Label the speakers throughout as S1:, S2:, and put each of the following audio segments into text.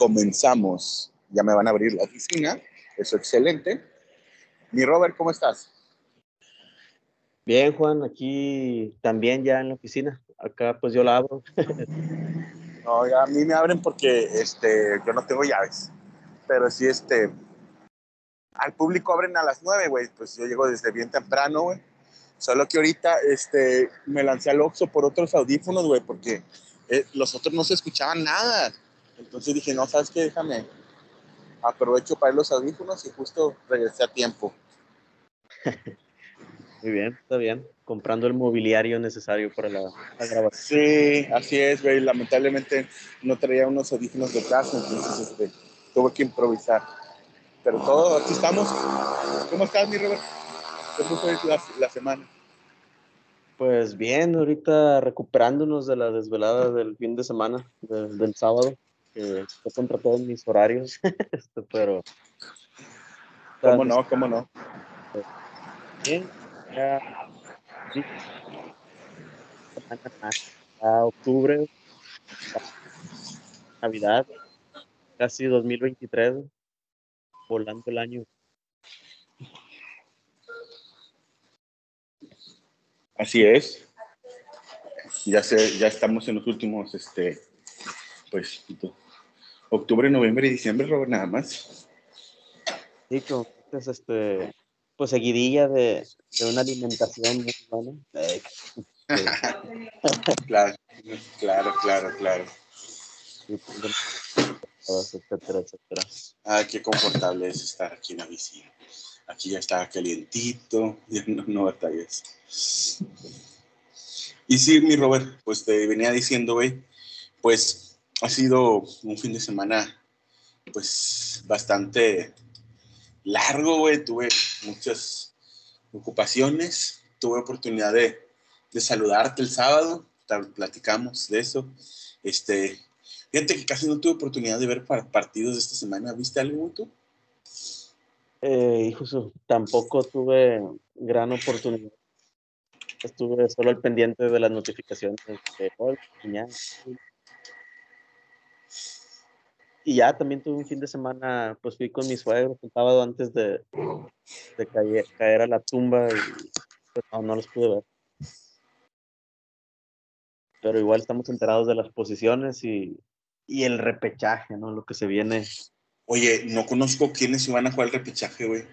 S1: comenzamos. Ya me van a abrir la oficina, eso excelente. Mi Robert, ¿cómo estás?
S2: Bien, Juan, aquí también ya en la oficina. Acá pues yo la abro.
S1: no, ya a mí me abren porque este, yo no tengo llaves. Pero sí, este, al público abren a las nueve, güey. Pues yo llego desde bien temprano, güey. Solo que ahorita este, me lancé al Oxxo por otros audífonos, güey, porque eh, los otros no se escuchaban nada. Entonces dije, no, ¿sabes qué? Déjame. Aprovecho para ir los audífonos y justo regresé a tiempo.
S2: Muy bien, está bien. Comprando el mobiliario necesario para la, grabación.
S1: Sí, así es, güey. Lamentablemente no traía unos audífonos de casa, entonces este, tuve que improvisar. Pero todo, aquí estamos. ¿Cómo estás, mi Robert? ¿Cómo fue la, la semana?
S2: Pues bien, ahorita recuperándonos de la desvelada del fin de semana, del sábado, que fue contra todos mis horarios, este, pero...
S1: ¿Cómo no? ¿Cómo no?
S2: Bien, ya... A octubre, Navidad, casi 2023, volando el año.
S1: Así es. Ya, sé, ya estamos en los últimos, este, pues, octubre, noviembre y diciembre, Robert, nada más.
S2: Sí, pues, este, pues seguidilla de, de una alimentación muy buena.
S1: claro, claro, claro, claro.
S2: etcétera, etcétera.
S1: Ah, qué confortable es estar aquí en la visita. Aquí ya está calientito, ya no, no batallas. Y sí, mi Robert, pues te venía diciendo, güey, pues ha sido un fin de semana, pues bastante largo, güey. Tuve muchas ocupaciones, tuve oportunidad de, de saludarte el sábado, platicamos de eso. Este, fíjate que casi no tuve oportunidad de ver partidos de esta semana. ¿Viste algo tú?
S2: Eh, hijo, tampoco tuve gran oportunidad estuve solo al pendiente de las notificaciones de hoy, Y ya también tuve un fin de semana, pues fui con mi suegro el sábado antes de, de caer, caer, a la tumba y pues, no, no los pude ver. Pero igual estamos enterados de las posiciones y, y el repechaje, ¿no? Lo que se viene.
S1: Oye, no conozco quiénes iban a jugar el repechaje, güey.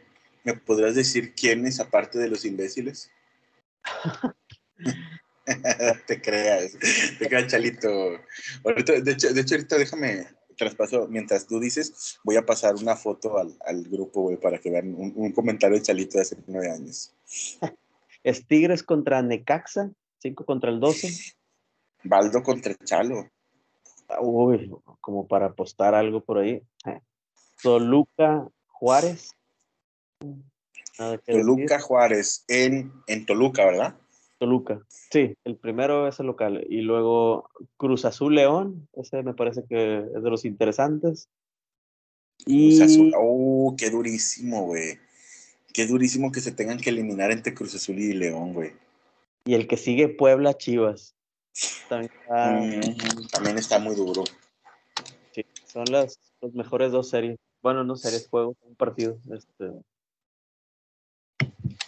S1: ¿Me podrás decir quiénes, aparte de los imbéciles? te creas, te creas, Chalito. de, hecho, de hecho, ahorita déjame traspaso, mientras tú dices, voy a pasar una foto al, al grupo, güey, para que vean un, comentario de Chalito de hace nueve años.
S2: Es Tigres contra Necaxa, 5 contra el 12.
S1: Baldo contra Chalo.
S2: Uy, como para apostar algo por ahí. Toluca Juárez.
S1: Toluca Juárez en, en Toluca, ¿verdad?
S2: Toluca, sí, el primero es el local. Y luego Cruz Azul León, ese me parece que es de los interesantes.
S1: Y... Cruz Azul, oh, qué durísimo, güey. Qué durísimo que se tengan que eliminar entre Cruz Azul y León, güey.
S2: Y el que sigue Puebla Chivas. También está,
S1: mm, también está muy duro.
S2: Sí, son las, mejores dos series. Bueno, no series, juegos, un partido. Este,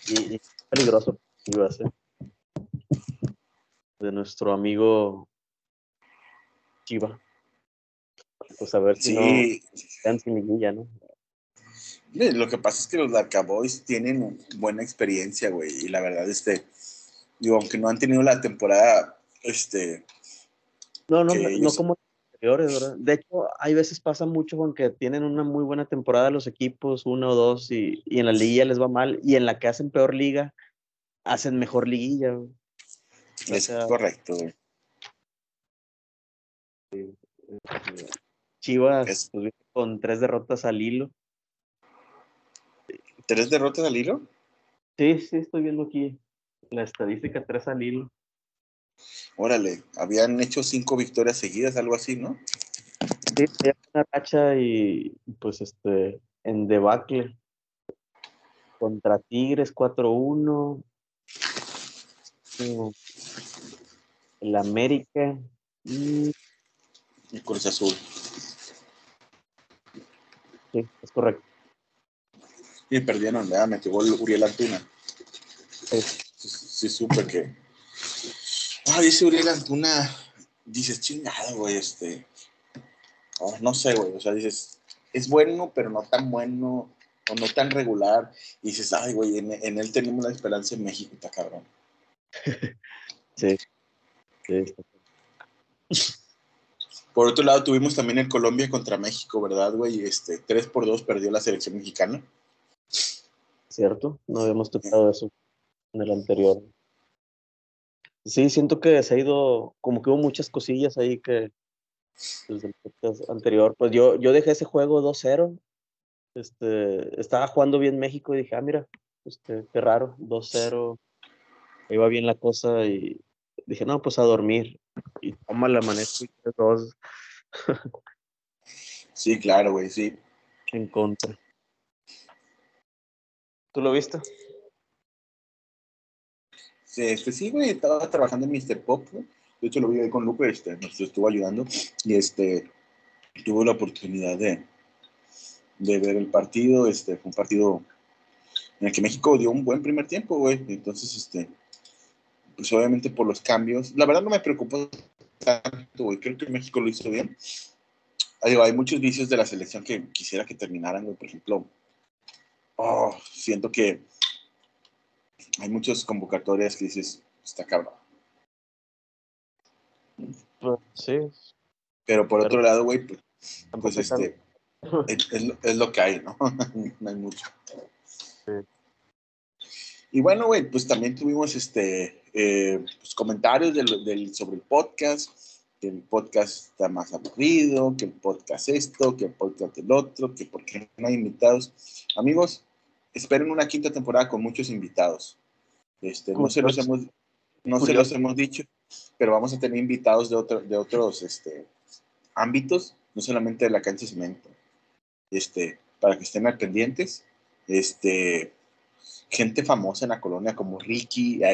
S2: y, peligroso Chivas, ¿eh? De nuestro amigo Chiva. Pues a ver si sí. no sin liguilla, ¿no?
S1: Lo que pasa es que los Dark Boys tienen buena experiencia, güey, y la verdad, este, digo, aunque no han tenido la temporada, este...
S2: No, no, no como anteriores, ¿verdad? De hecho, hay veces pasa mucho con que tienen una muy buena temporada los equipos, uno o dos, y, y en la liguilla les va mal, y en la que hacen peor liga, hacen mejor liguilla, güey.
S1: Es correcto,
S2: Chivas pues, con tres derrotas al hilo.
S1: ¿Tres derrotas al hilo?
S2: Sí, sí, estoy viendo aquí la estadística, tres al hilo.
S1: Órale, habían hecho cinco victorias seguidas, algo así, ¿no?
S2: Sí, una racha y pues este, en debacle. Contra Tigres 4-1 el América y
S1: el Cruz Azul.
S2: Sí, es correcto.
S1: Y perdieron, ya metió gol Uriel Antuna. Sí, sí, supe que. Ah, dice Uriel Antuna. Dices, chingado, güey, este. Oh, no sé, güey. O sea, dices, es bueno, pero no tan bueno, o no tan regular. Y dices, ay, güey, en, en él tenemos la esperanza en México, está cabrón.
S2: sí.
S1: Por otro lado, tuvimos también en Colombia contra México, ¿verdad, güey? Este, 3 por 2 perdió la selección mexicana.
S2: Cierto, no habíamos tocado eso en el anterior. Sí, siento que se ha ido, como que hubo muchas cosillas ahí que desde el podcast anterior, pues yo, yo dejé ese juego 2-0, este, estaba jugando bien México y dije, ah, mira, este, qué raro, 2-0, iba bien la cosa y dije, no, pues a dormir. Y toma la manera dos.
S1: sí, claro, güey, sí.
S2: En contra. ¿Tú lo viste?
S1: Sí, este, sí, güey, estaba trabajando en Mr. Pop, De hecho, lo vi ahí con Lupe, este, nos estuvo ayudando. Y este, tuvo la oportunidad de, de ver el partido. Este, fue un partido en el que México dio un buen primer tiempo, güey. Entonces, este, pues obviamente por los cambios. La verdad no me preocupó tanto, güey. Creo que México lo hizo bien. hay muchos vicios de la selección que quisiera que terminaran, güey. Por ejemplo, oh, siento que hay muchas convocatorias que dices, está cabrón.
S2: Pues, sí.
S1: Pero por otro lado, güey, pues, pues este, es, lo que hay, ¿no? no hay mucho. Y bueno, güey, pues también tuvimos este, eh, pues, comentarios del, sobre el podcast, que el podcast está más aburrido, que el podcast esto, que el podcast el otro, que porque no hay invitados. Amigos, esperen una quinta temporada con muchos invitados. Este, no se los hemos, no se los hemos dicho, pero vamos a tener invitados de, otro, de otros este, ámbitos, no solamente de la cancha de cemento. Este, para que estén al pendientes. Este, gente famosa en la colonia como Ricky.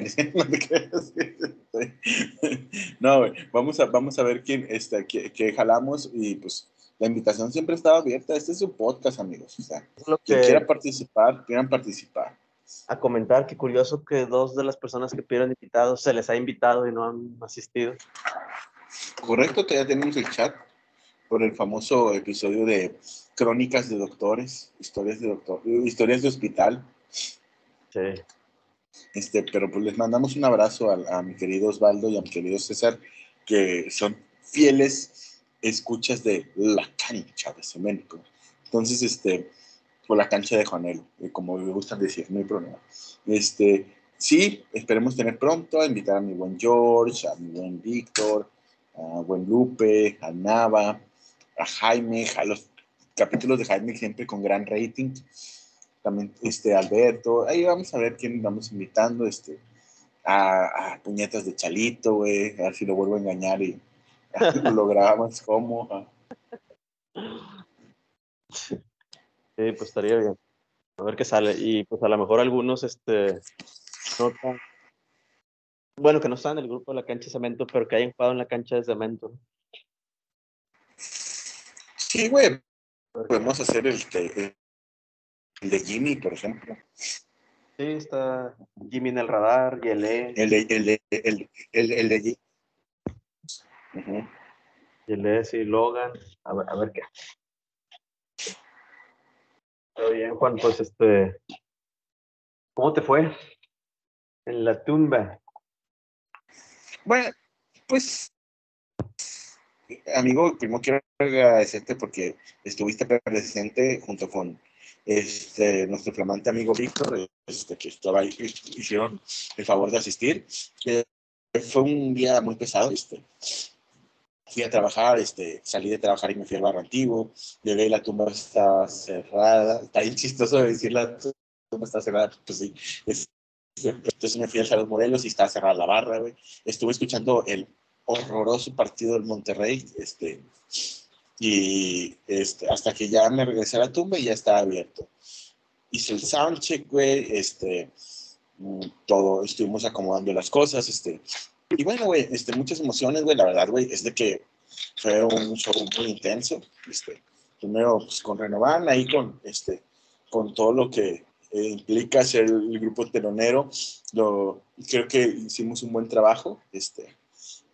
S1: No, vamos a, vamos a ver quién, este, qué, jalamos y pues la invitación siempre estaba abierta. Este es un podcast, amigos. O sea, quien quiera participar, quieran participar.
S2: A comentar que curioso que dos de las personas que pidieron invitados se les ha invitado y no han asistido.
S1: Correcto, que ya tenemos el chat por el famoso episodio de Crónicas de Doctores, historias de doctor, historias de hospital. Este, pero pues les mandamos un abrazo a, mi querido Osvaldo y a mi querido César, que son fieles escuchas de la cancha de cemento. Entonces, este, por la cancha de Juanelo, eh, como me gustan decir, no hay problema. Este, sí, esperemos tener pronto a invitar a mi buen George, a mi buen Víctor, a buen Lupe, a Nava, a Jaime, a los capítulos de Jaime siempre con gran rating también este Alberto, ahí vamos a ver quién vamos invitando, este, a, puñetas de Chalito, güey, a ver si lo vuelvo a engañar y lo grabamos como.
S2: Sí, pues estaría bien. A ver qué sale. Y pues a lo mejor algunos, este, no bueno, que no están en el grupo de la cancha de cemento, pero que hayan jugado en la cancha de cemento.
S1: Sí, güey. Podemos hacer el, este, el de Jimmy, por ejemplo.
S2: Sí, está Jimmy en el radar y el E.
S1: El de, el de, el, el, el de Jimmy.
S2: Y el E, sí, Logan. A ver, a ver qué. Está bien, Juan, pues este. ¿Cómo te fue? En la tumba.
S1: Bueno, pues amigo, primero quiero agradecerte porque estuviste presente junto con este, nuestro flamante amigo Víctor, este, que estaba ahí, hicieron el favor de asistir. Eh, fue un día muy pesado. Este, fui a trabajar, este, salí de trabajar y me fui al barro antiguo. Llegué y la tumba está cerrada. Está bien chistoso decir la tumba está cerrada. Pues sí. entonces me fui a los Morelos y estaba cerrada la barra, güey. Estuve escuchando el horroroso partido del Monterrey. Este, y este, hasta que ya me regresé a la tumba y ya estaba abierto. Hice el soundcheck, güey, este, mm, todo, estuvimos acomodando las cosas, este, y bueno, güey, este, muchas emociones, güey, la verdad, güey, es de que fue un show muy intenso, este, primero pues, con Renovan, ahí con, este, con todo lo que eh, implica ser el grupo telonero. Lo, creo que hicimos un buen trabajo. Este,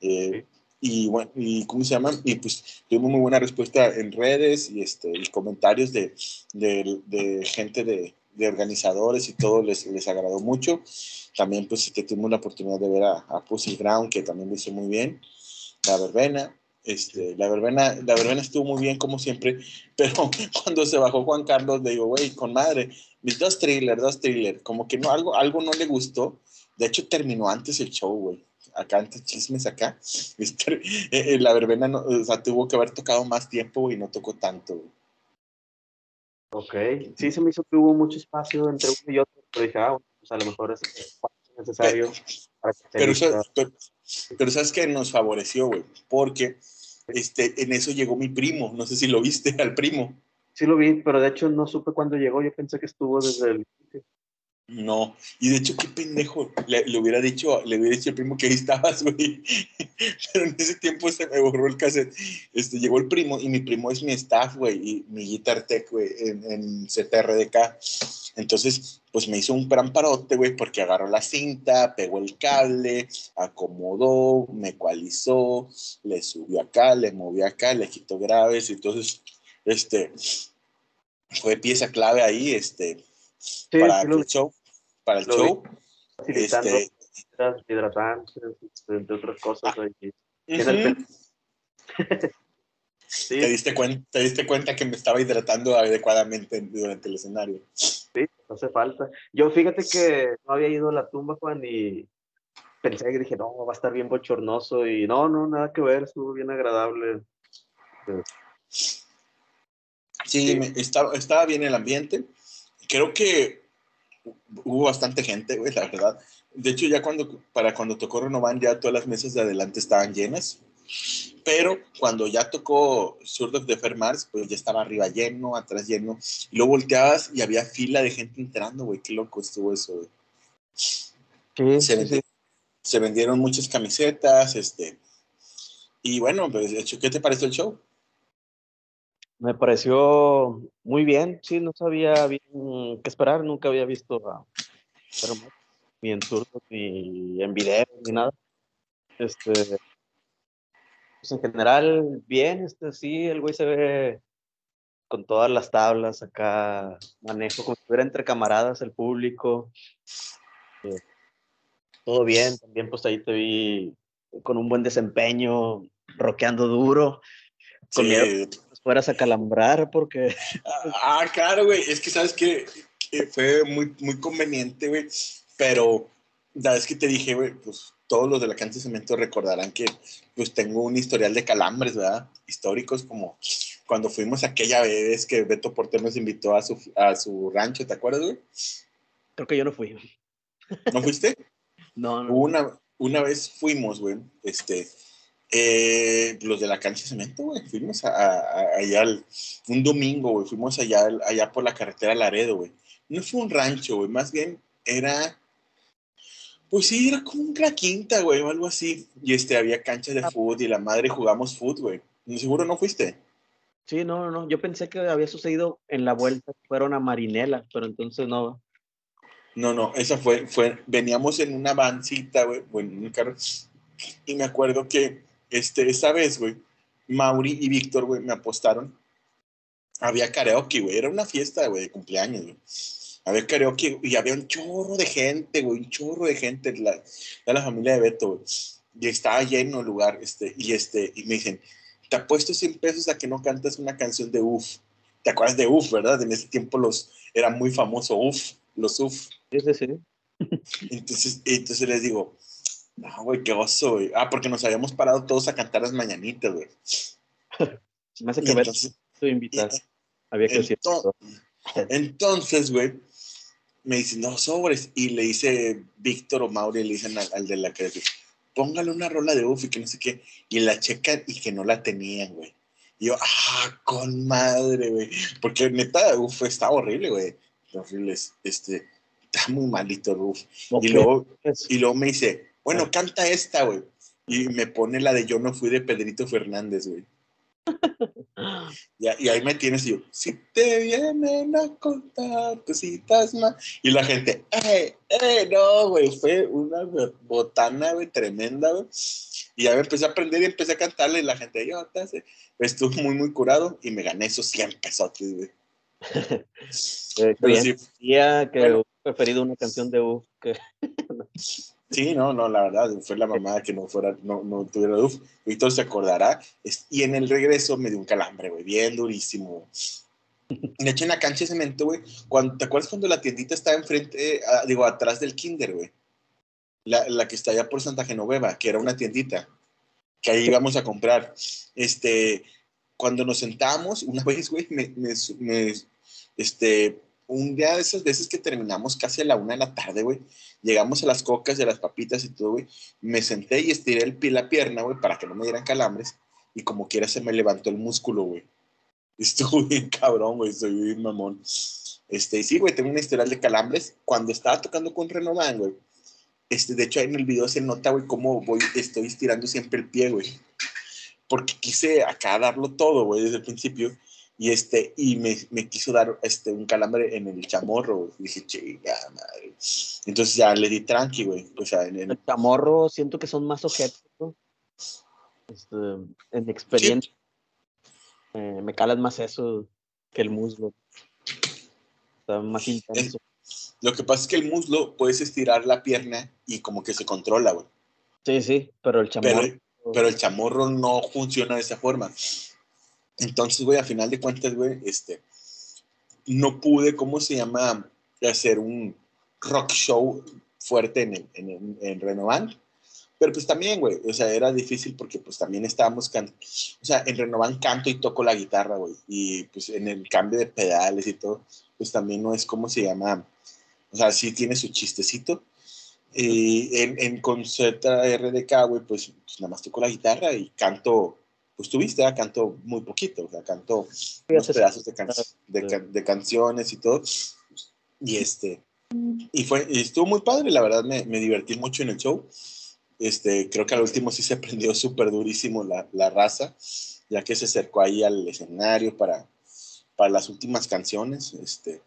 S1: eh, y bueno, y ¿cómo se llama? Y pues tuvimos muy buena respuesta en redes y, este, comentarios de, de, gente de, de, organizadores y todo les, les agradó mucho. También pues que tuvimos la oportunidad de ver a, a Pussy Brown, que también lo hizo muy bien, la verbena. Este, la, verbena, la verbena estuvo muy bien como siempre, pero cuando se bajó Juan Carlos le digo, güey, con madre, mis dos thrillers, dos thrillers, como que no, algo, algo no le gustó. De hecho, terminó antes el show, güey acá antes chismes acá, eh, eh, la verbena no, o sea, tuvo que haber tocado más tiempo y no tocó tanto.
S2: Ok, sí se me hizo que hubo mucho espacio entre uno y otro, pero dije, ah, pues a lo mejor es necesario.
S1: Pero, pero, pero, sabes que nos favoreció, güey, porque este, en eso llegó mi primo, no sé si lo viste al primo.
S2: Sí lo vi, pero de hecho no supe cuándo llegó, yo pensé que estuvo desde el
S1: no, y de hecho, qué pendejo. Le, hubiera dicho, le hubiera dicho al primo que ahí estabas, güey. Pero en ese tiempo se me borró el cassette. Este, llegó el primo, y mi primo es mi staff, güey, y mi guitar tech, güey, en, en CTRDK. Entonces, pues me hizo un gran parote, güey, porque agarró la cinta, pegó el cable, acomodó, me ecualizó, le subió acá, le movió acá, le quitó graves. Entonces, este, fue pieza clave ahí, este, para el show para el show.
S2: Este, hidratantes, entre otras cosas. Ah.
S1: ¿Te, diste cuenta, ¿Te diste cuenta que me estaba hidratando adecuadamente durante el escenario?
S2: Sí, no hace falta. Yo fíjate que no había ido a la tumba, Juan, y pensé que dije, no, va a estar bien bochornoso, y no, no, nada que ver, estuvo bien agradable.
S1: Sí, estaba, estaba bien el ambiente. Creo que hubo bastante gente, güey, la verdad. De hecho, ya cuando, para cuando tocó Renovan, ya todas las mesas de adelante estaban llenas. Pero cuando ya tocó Surdoc de Fermars, pues ya estaba arriba lleno, atrás lleno. Y luego volteabas y había fila de gente entrando, güey. Qué loco estuvo eso, güey. Sí, se, vendieron, se vendieron muchas camisetas, este. Y bueno, pues, de hecho, ¿qué te pareció el show?
S2: Me pareció muy bien, sí, no sabía bien qué esperar, nunca había visto a ni en surdos, ni en video, ni nada. Este, pues en general, bien, este, sí, el güey se ve con todas las tablas acá, manejo como si estuviera entre camaradas el público. Eh, todo bien, también pues ahí te vi con un buen desempeño, roqueando duro, con miedo fueras a calambrar porque...
S1: Ah, claro, güey. Es que sabes que fue muy, muy conveniente, güey. Pero la vez que te dije, güey, pues todos los de la cancha de cemento recordarán que pues tengo un historial de calambres, ¿verdad? Históricos como cuando fuimos aquella vez que Beto Porter nos invitó a su, a su rancho, ¿te acuerdas, güey?
S2: Creo que yo no fui.
S1: ¿No fuiste?
S2: no, no.
S1: Una, una vez fuimos, güey, este, eh, los de la cancha de cemento, güey. Fuimos a, allá un domingo, güey. Fuimos allá, allá por la carretera Laredo, güey. No fue un rancho, güey. Más bien era. Pues sí, era como una quinta, güey, o algo así. Y este, había canchas de ah. fútbol y la madre jugamos fútbol, güey. ¿Seguro no fuiste?
S2: Sí, no, no. Yo pensé que había sucedido en la vuelta. Fueron a Marinela, pero entonces no.
S1: No, no, esa fue, fue, veníamos en una vancita, güey, bueno, en un carro, y me acuerdo que este, esta vez, güey, Mauri y Víctor, güey, me apostaron. Había karaoke, güey. Era una fiesta, güey, de cumpleaños, güey. Había karaoke y había un chorro de gente, güey, un chorro de gente de la, la familia de Beto, güey. Y estaba lleno el lugar, este, y este, y me dicen, te apuesto 100 pesos a que no cantas una canción de UF. ¿Te acuerdas de UF, verdad? En ese tiempo los, era muy famoso UF, los UF.
S2: Sí, sí, sí.
S1: Entonces, entonces les digo, no, güey, qué oso, güey. Ah, porque nos habíamos parado todos a cantar las mañanitas, güey.
S2: Me hace que entonces, tu invitas. Había que decir
S1: Entonces, güey, me dicen, no, sobres. Y le dice Víctor o Mauri, le dicen al, de la que póngale una rola de UF y que no sé qué. Y la checan y que no la tenían, güey. Y yo, ah, con madre, güey. Porque neta, UF está horrible, güey. Horrible. Este, está muy malito, UF. Y, luego, y luego me dice, bueno, canta esta, güey. Y me pone la de Yo no fui de Pedrito Fernández, güey. y, ahí me tienes y yo, si te vienen a contar cositas más. Y la gente, ¡eh, eh! No, güey, fue una botana, güey, tremenda, güey. Y ya me empecé a aprender y empecé a cantarle y la gente, yo, estuve muy, muy curado y me gané esos 100 pesos, güey.
S2: eh, sí, que bueno, preferido una canción de que...
S1: Sí, no, no, la verdad, fue la mamada que no fuera, no, no tuviera UF. Víctor se acordará. Y en el regreso me dio un calambre, güey, bien durísimo. De hecho, en la cancha de cemento, güey, ¿te acuerdas cuando la tiendita estaba enfrente, digo, atrás del kinder, güey? La, la, que está allá por Santa Genoveva, que era una tiendita, que ahí íbamos a comprar. Este, cuando nos sentamos, una vez, güey, me, me este, un día de esas veces que terminamos casi a la una de la tarde, güey, llegamos a las cocas y a las papitas y todo, güey, me senté y estiré el pie, la pierna, güey, para que no me dieran calambres, y como quiera se me levantó el músculo, güey. Estuve bien cabrón, güey, soy bien mamón. Este, sí, güey, tengo una historial de calambres. Cuando estaba tocando con Renovan, güey, este, de hecho, ahí en el video se nota, güey, cómo voy, estoy estirando siempre el pie, güey. Porque quise acá darlo todo, güey, desde el principio y este y me, me, quiso dar este un calambre en el chamorro y dije chica madre entonces ya le di tranqui güey o sea en,
S2: el chamorro siento que son más objetos ¿no? este, en experiencia eh, me calas más eso que el muslo. Está más intenso.
S1: lo que pasa es que el muslo puedes estirar la pierna y como que se controla güey.
S2: Sí sí pero el chamorro
S1: pero, pero el chamorro no funciona de esa forma entonces, güey, a final de cuentas, güey, este, no pude, ¿cómo se llama? Hacer un rock show fuerte en, en, en, Renovan. Pero pues también, güey, o sea, era difícil porque pues también estábamos cantando. O sea, en Renovan canto y toco la guitarra, güey. Y pues en el cambio de pedales y todo, pues también no es como se llama. O sea, sí tiene su chistecito. Y en, en con RDK, güey, pues, pues, nada más toco la guitarra y canto pues tuviste, ¿eh? cantó muy poquito, o sea, cantó unos pedazos de, de, canciones y todo. Y este, y fue, y estuvo muy padre, la verdad me, me, divertí mucho en el show. Este, creo que al último sí se prendió súper durísimo la, la, raza, ya que se acercó ahí al escenario para, para las últimas canciones. Este.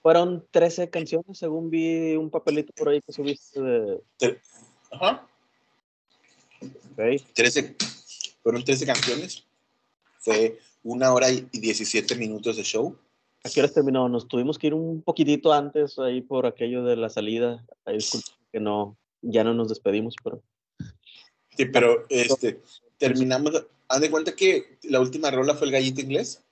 S2: fueron 13 canciones, según vi un papelito por ahí que subiste de...
S1: Ajá. Okay. 13, fueron 13 canciones. Fue una hora y 17 minutos de show.
S2: ¿A qué hora terminó? Nos tuvimos que ir un poquitito antes ahí por aquello de la salida. Ahí que no, ya no nos despedimos, pero.
S1: Sí, pero este, terminamos. Haz de cuenta que la última rola fue el gallito inglés.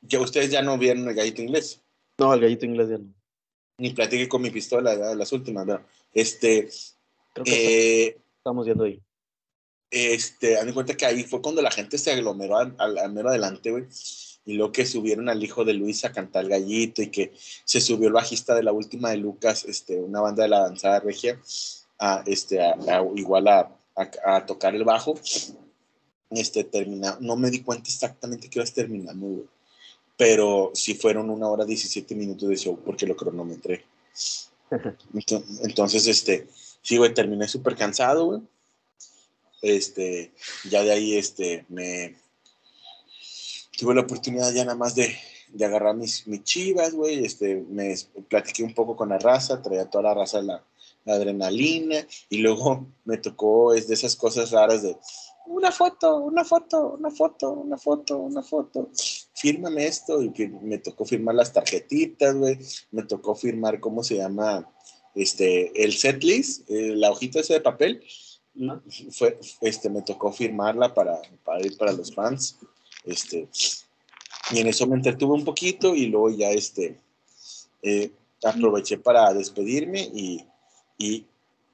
S1: Ya ustedes ya no vieron el gallito inglés.
S2: No, el gallito inglés ya no.
S1: Ni platiqué con mi pistola, las últimas, ¿no? Este.
S2: Creo que eh, estamos viendo ahí
S1: este, dan cuenta que ahí fue cuando la gente se aglomeró al, al, mero adelante, güey. Y luego que subieron al hijo de Luis a cantar el gallito y que se subió el bajista de la última de Lucas, este, una banda de la danzada regia, a, este, a, igual a, a, tocar el bajo. Este, termina, no me di cuenta exactamente qué ibas terminando, güey. Pero sí fueron una hora 17 minutos de show porque lo cronometré. Entonces, este, sí, güey, terminé súper cansado, güey este, ya de ahí este, me tuve la oportunidad ya nada más de, de agarrar mis, mis chivas, güey, este, me platiqué un poco con la raza, traía toda la raza la, la adrenalina y luego me tocó, es de esas cosas raras de una foto, una foto, una foto, una foto, una foto, fírmame esto y me tocó firmar las tarjetitas, güey, me tocó firmar, ¿cómo se llama? Este, el setlist, eh, la hojita esa de papel, fue, este, me tocó firmarla para, para ir para los fans. Este, y en eso me entretuve un poquito y luego ya este, eh, aproveché para despedirme y, y,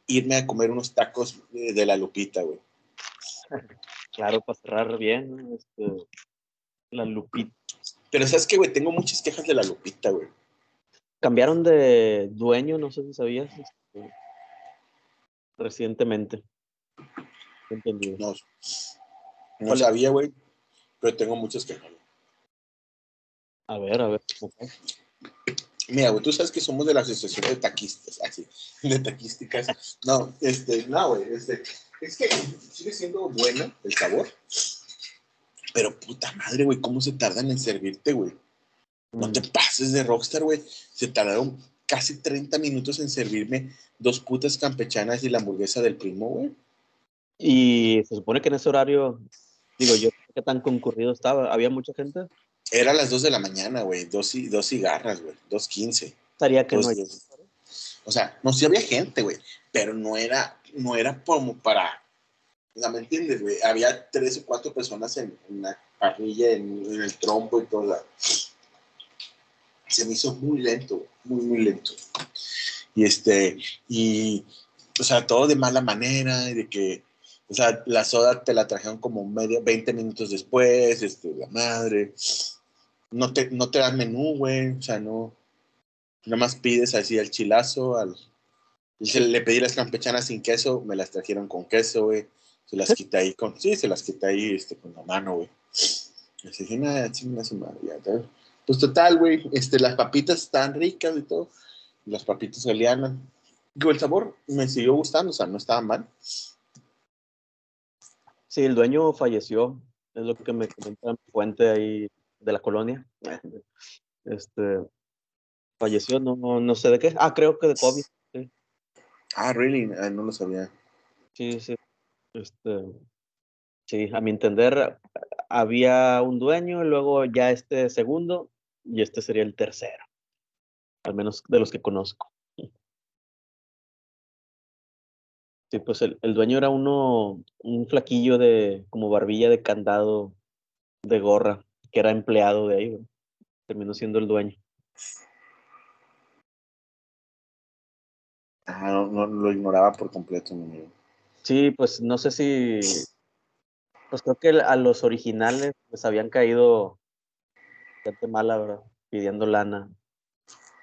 S1: irme a comer unos tacos de, la Lupita, güey.
S2: Claro, para cerrar bien, este, la Lupita.
S1: Pero sabes que, güey, tengo muchas quejas de la Lupita, güey.
S2: Cambiaron de dueño, no sé si sabías, este, recientemente.
S1: No, no sabía, güey, pero tengo muchos que
S2: A ver, a ver.
S1: Mira, güey, tú sabes que somos de la asociación de taquistas, así, de taquísticas. No, este, no, güey, este, es que sigue siendo bueno el sabor, Pero puta madre, güey, ¿cómo se tardan en servirte, güey? No te pases de Rockstar, güey. Se tardaron casi 30 minutos en servirme dos putas campechanas y la hamburguesa del primo, güey.
S2: Y se supone que en ese horario, digo yo, ¿qué tan concurrido estaba? ¿Había mucha gente?
S1: Era a las 2 de la mañana, güey. Dos, dos cigarras, güey. Dos quince.
S2: Estaría que no
S1: O sea, no, sí había gente, güey. Pero no era, no era como para. O sea, ¿me entiendes, güey? Había tres o cuatro personas en, la parrilla, en, el trompo y todo. Se me hizo muy lento, muy, muy lento. Y este, y, o sea, todo de mala manera, de que o sea, la soda te la trajeron como medio, 20 minutos después, este, la madre. No te, no te dan menú, güey. O sea, no. Nada más pides así el chilazo. Al, le pedí las campechanas sin queso, me las trajeron con queso, güey. Se las quité ahí con. Sí, se las quité ahí este, con la mano, güey. Así dije, nada, chingada su madre. Ya, pues total, güey. Este, las papitas están ricas y todo. Las papitas oleanas. Digo, el sabor me siguió gustando, o sea, no estaba mal.
S2: Sí, el dueño falleció, es lo que me comenta mi fuente ahí de la colonia. Este, falleció, no, no sé de qué. Ah, creo que de COVID.
S1: Ah, really? Ah, no lo sabía.
S2: Sí, sí. Este, sí, a mi entender, había un dueño, luego ya este segundo, y este sería el tercero. Al menos de los que conozco. Sí, pues el, dueño era uno, un flaquillo de, como barbilla de candado de gorra, que era empleado de ahí, terminó siendo el dueño.
S1: Ah, no, lo ignoraba por completo, mi amigo.
S2: Sí, pues no sé si, pues creo que a los originales les habían caído gente mala, ¿verdad? Pidiendo lana.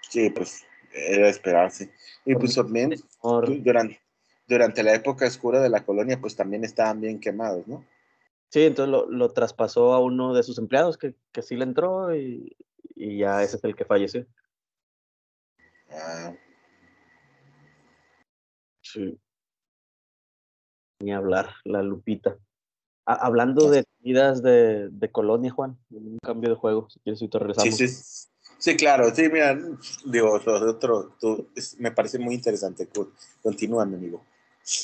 S1: Sí, pues era esperarse. Y pues también durante, durante la época oscura de la colonia, pues también estaban bien quemados, ¿no?
S2: Sí, entonces lo, traspasó a uno de sus empleados que, que sí le entró y, ya ese es el que falleció. Ah. Sí. Ni hablar, la Lupita. hablando de comidas de, de, colonia, Juan, un cambio de juego, si quieres, te regresamos.
S1: Sí, sí. Sí, claro, sí, mira, digo, otro, me parece muy interesante. Continúa, mi amigo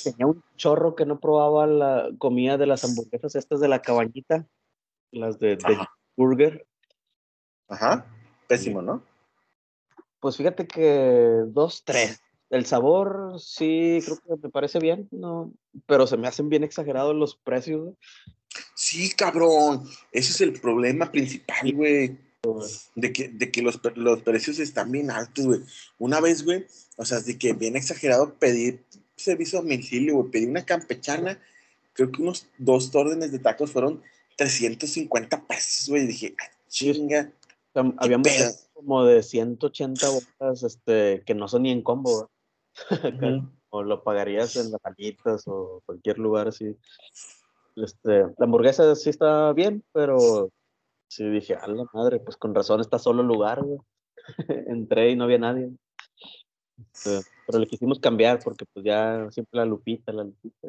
S2: tenía un chorro que no probaba la comida de las hamburguesas estas de la cabañita, las de, burger.
S1: Ajá, pésimo, ¿no?
S2: Pues fíjate que dos, tres. El sabor sí, creo que me parece bien, no, pero se me hacen bien exagerados los precios.
S1: Sí, cabrón, ese es el problema principal, güey. De que, de que los, los precios están bien altos, güey. Una vez, güey, o sea, de que bien exagerado pedir servicio a domicilio, güey. Pedí una campechana, creo que unos dos órdenes de tacos fueron 350 pesos, güey. Dije, ah, chinga.
S2: Habíamos como de 180 botas este, que no son ni en combo, o lo pagarías en las palitas o cualquier lugar así. Este, la hamburguesa sí está bien, pero sí dije, a la madre, pues con razón está solo lugar, güey. Entré y no había nadie. Este, pero le quisimos cambiar porque pues ya siempre la lupita, la lupita.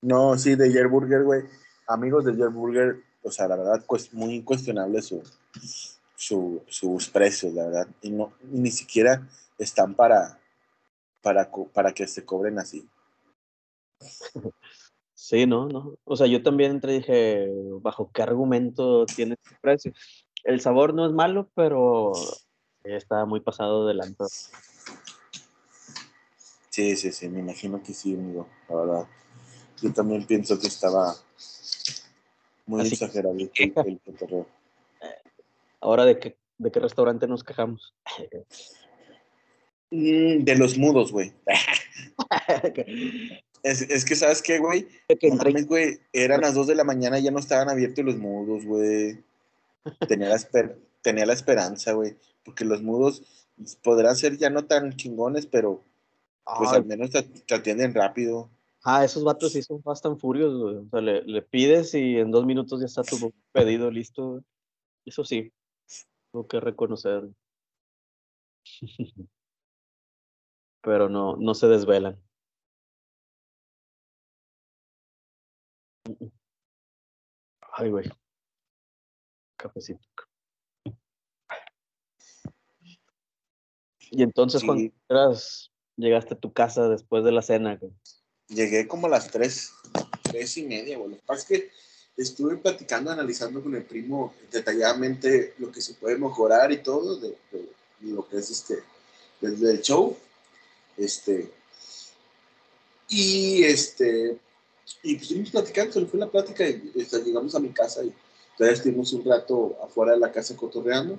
S1: No, sí, de Yerburger, güey. Amigos de Yerburger, o sea, la verdad, pues muy incuestionable su, sus precios, la verdad. Y no, ni siquiera están para, para, para que se cobren así.
S2: Sí, no, no. O sea, yo también entré y dije, ¿bajo qué argumento tiene este precio? El sabor no es malo, pero está muy pasado de lanza.
S1: Sí, sí, sí, me imagino que sí, amigo, la verdad. Yo también pienso que estaba muy exagerado el, el
S2: Ahora, ¿de qué, ¿de qué restaurante nos quejamos?
S1: Mm, de los mudos, güey. es, que, ¿sabes qué, güey? güey, eran las 2 de la mañana y ya no estaban abiertos los mudos, güey. Tenía la, tenía la esperanza, güey porque los mudos podrán ser ya no tan chingones, pero pues al menos te, atienden rápido.
S2: Ah, esos vatos sí son bastante furiosos, O sea, le, pides y en dos minutos ya está tu pedido listo. Eso sí, tengo que reconocer. Pero no, no se desvelan. Ay, güey. Cafecito. Y entonces, cuando llegaste a tu casa después de la cena,
S1: Llegué como a las tres, tres y media, güey. Lo que pasa es que estuve platicando, analizando con el primo detalladamente lo que se puede mejorar y todo de, lo que es este, desde el show. Este, y este, y pues estuvimos platicando, se fue la plática y este, llegamos a mi casa y todavía estuvimos un rato afuera de la casa cotorreando.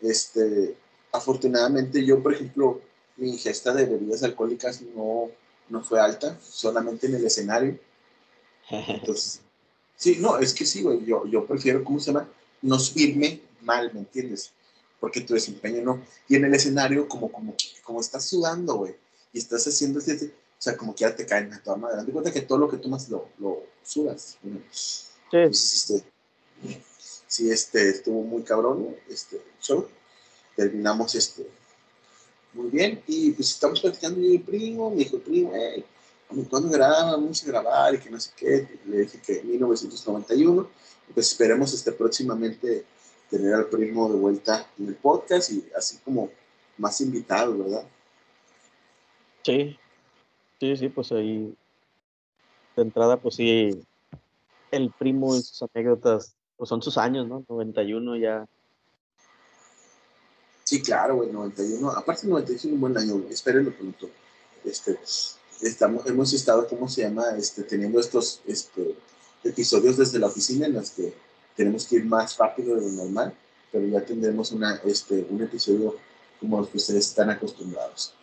S1: Este, afortunadamente yo, por ejemplo, mi ingesta de bebidas alcohólicas no, no fue alta, solamente en el escenario. Entonces, sí, no, es que sí, güey, yo, yo prefiero, ¿cómo se llama? No subirme mal, ¿me entiendes? Porque tu desempeño no. Y en el escenario, como, como, como estás sudando, güey, y estás haciendo este, o sea, como que ya te caen a toda madre. Date cuenta que todo lo que tomas lo, lo sudas. Sí. este, sí, este, estuvo muy cabrón, este show. Terminamos este, muy bien. Y pues estamos platicando y mi primo, me dijo, primo, hey, ¿cuándo grabamos a grabar? Y que no sé qué. Le dije que en 1991. pues esperemos este, próximamente tener al primo de vuelta en el podcast y así como más invitados, ¿verdad?
S2: Sí, sí, sí, pues ahí de entrada, pues sí, el primo y sus anécdotas, pues son sus años, ¿no? 91 ya
S1: Sí, claro, güey, 91. Aparte, 91 es un buen año, güey. Espérenlo pronto. Este, estamos, hemos estado, ¿cómo se llama? Este, teniendo estos este, episodios desde la oficina en los que tenemos que ir más rápido de lo normal, pero ya tendremos una, este, un episodio como los que ustedes están acostumbrados.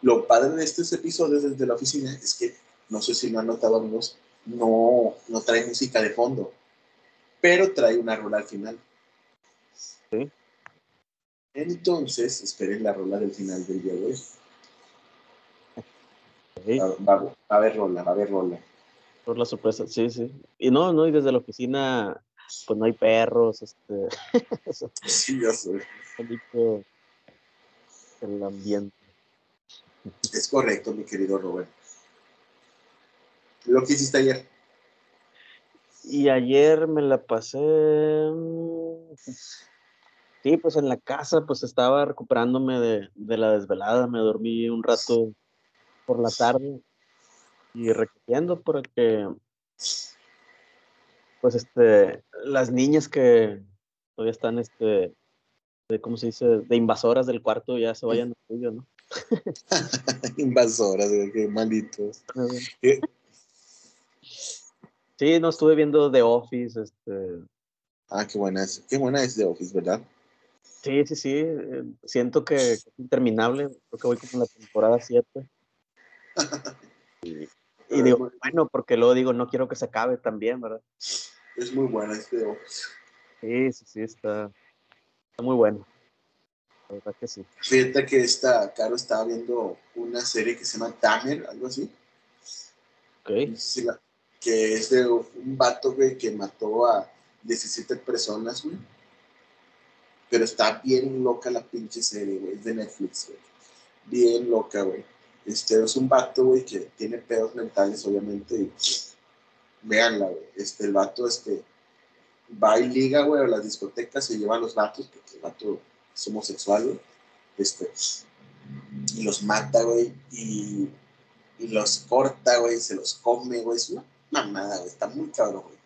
S1: Lo padre de estos episodios desde la oficina es que, no sé si lo han notado amigos, no, no trae música de fondo, pero trae una rola al final. Sí. Entonces, esperen la rola del final del día de hoy. Va, a haber rola, va a haber rola.
S2: Por la sorpresa, sí, sí. Y no, no, y desde la oficina, pues no hay perros, este.
S1: sí, ya sé.
S2: El ambiente.
S1: Es correcto, mi querido Robert. ¿Lo que hiciste ayer?
S2: Y ayer me la pasé Sí, pues en la casa, pues estaba recuperándome de, la desvelada, me dormí un rato por la tarde y recogiendo porque, pues, este, las niñas que todavía están, este, de, ¿cómo se dice?, de invasoras del cuarto ya se vayan al tuyo, ¿no?
S1: invasoras, qué malitos.
S2: Sí, no estuve viendo The Office, este.
S1: Ah, qué buena es, qué buena es The Office, ¿verdad?
S2: Sí, sí, sí. Eh, siento que es interminable. Creo que voy como en la temporada 7. y, digo, bueno, porque luego digo, no quiero que se acabe también, ¿verdad?
S1: Es muy buena este
S2: Sí, sí, sí, está, está muy bueno. La verdad que sí.
S1: Fíjate que esta, Caro estaba viendo una serie que se llama Tamer, algo así.
S2: Ok.
S1: que es de un vato, güey, que mató a 17 personas, güey pero está bien loca la pinche serie, güey. Es de Netflix, güey. Bien loca, güey. Este es un vato, güey, que tiene pedos mentales, obviamente. Y, véanla, güey. Este, el vato, este, va y liga, güey, a las discotecas, se lleva a los vatos, porque el vato es homosexual, güey. Este, y los mata, güey, y, y los corta, güey, se los come, güey. Es una mamada, güey. Está muy cabrón, güey.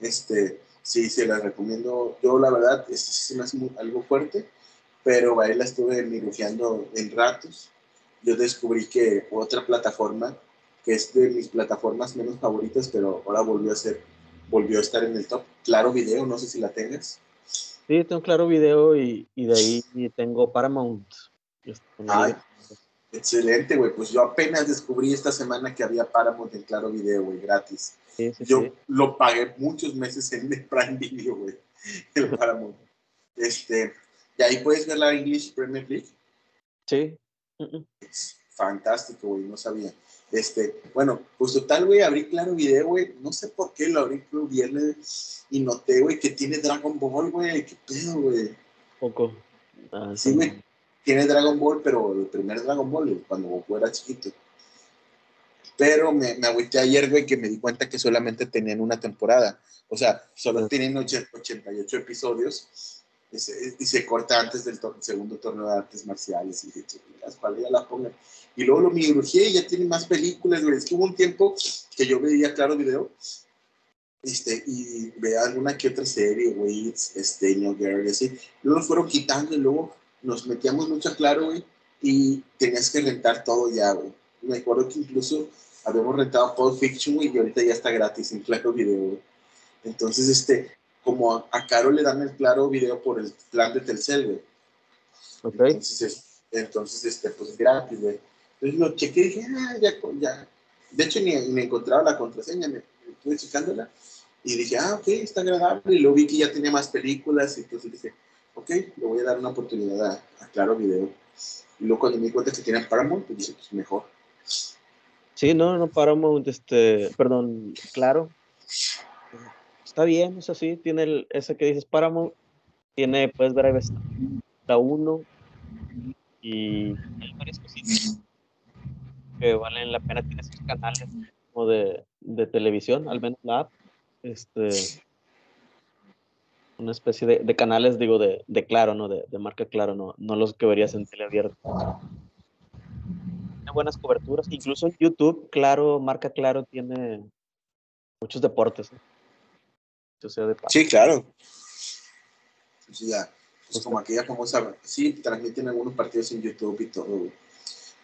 S1: Este, sí, se las recomiendo. Yo, la verdad, este sí se me hace algo fuerte, pero ahí la estuve mirujeando en ratos. Yo descubrí que otra plataforma, que es de mis plataformas menos favoritas, pero ahora volvió a ser, volvió a estar en el top. Claro Video, no sé si la tengas.
S2: Sí, tengo Claro Video y, y de ahí tengo Paramount.
S1: Ay, excelente, güey. Pues yo apenas descubrí esta semana que había Paramount en Claro Video, güey, gratis. Yo lo pagué muchos meses en el Prime Video, güey. El Paramount. Este, y ahí puedes ver la English Premier League.
S2: Sí.
S1: Es fantástico, güey, no sabía. Este, bueno, pues total, güey, abrí claro video, güey. No sé por qué lo abrí el viernes y noté, güey, que tiene Dragon Ball, güey. ¿Qué pedo, güey?
S2: Poco.
S1: Ah, sí, güey. Tiene Dragon Ball, pero el primer Dragon Ball, cuando Goku era chiquito. Pero me, me agüité ayer, güey, que me di cuenta que solamente tenían una temporada. O sea, solo tienen 88 episodios y se, y se corta antes del segundo torneo de artes marciales y las cuales ya la pongan. Y luego lo migrurgié y ya tiene más películas, güey. Es que hubo un tiempo que yo veía Claro Video este, y veía alguna que otra serie, güey, este, New Girl y así. Luego lo fueron quitando y luego nos metíamos mucho a Claro, güey, y tenías que rentar todo ya, güey. Me acuerdo que incluso habíamos rentado Pulp Fiction, y ahorita ya está gratis en Claro Video. Entonces, este, como a, Caro le dan el Claro Video por el plan de Telcel, güey. Okay. Entonces, entonces, este, pues es gratis, güey. Entonces lo chequé y dije, ah, ya, ya. De hecho, ni, ni encontraba la contraseña, me, estuve checándola y dije, ah, ok, está agradable. Y luego vi que ya tenía más películas y entonces dije, ok, le voy a dar una oportunidad a, Claro Video. Y luego cuando me di cuenta que tenía Paramount, pues dije, pues mejor.
S2: Sí, no, no, Paramount, este, perdón, Claro. Está bien, eso sí, tiene el, ese que dices Paramount, tiene, puedes ver ahí la 1 y hay varias cositas que valen la pena. Tiene esos canales como de, de televisión, al menos la app. Este, una especie de, de canales, digo, de, de claro, ¿no? De, de, marca claro, no, no los que verías en teleabierto. Buenas coberturas, incluso en YouTube, claro, marca claro tiene muchos deportes.
S1: sí, claro. Sí, ya. Pues como aquella famosa, sí, transmiten algunos partidos en YouTube y todo.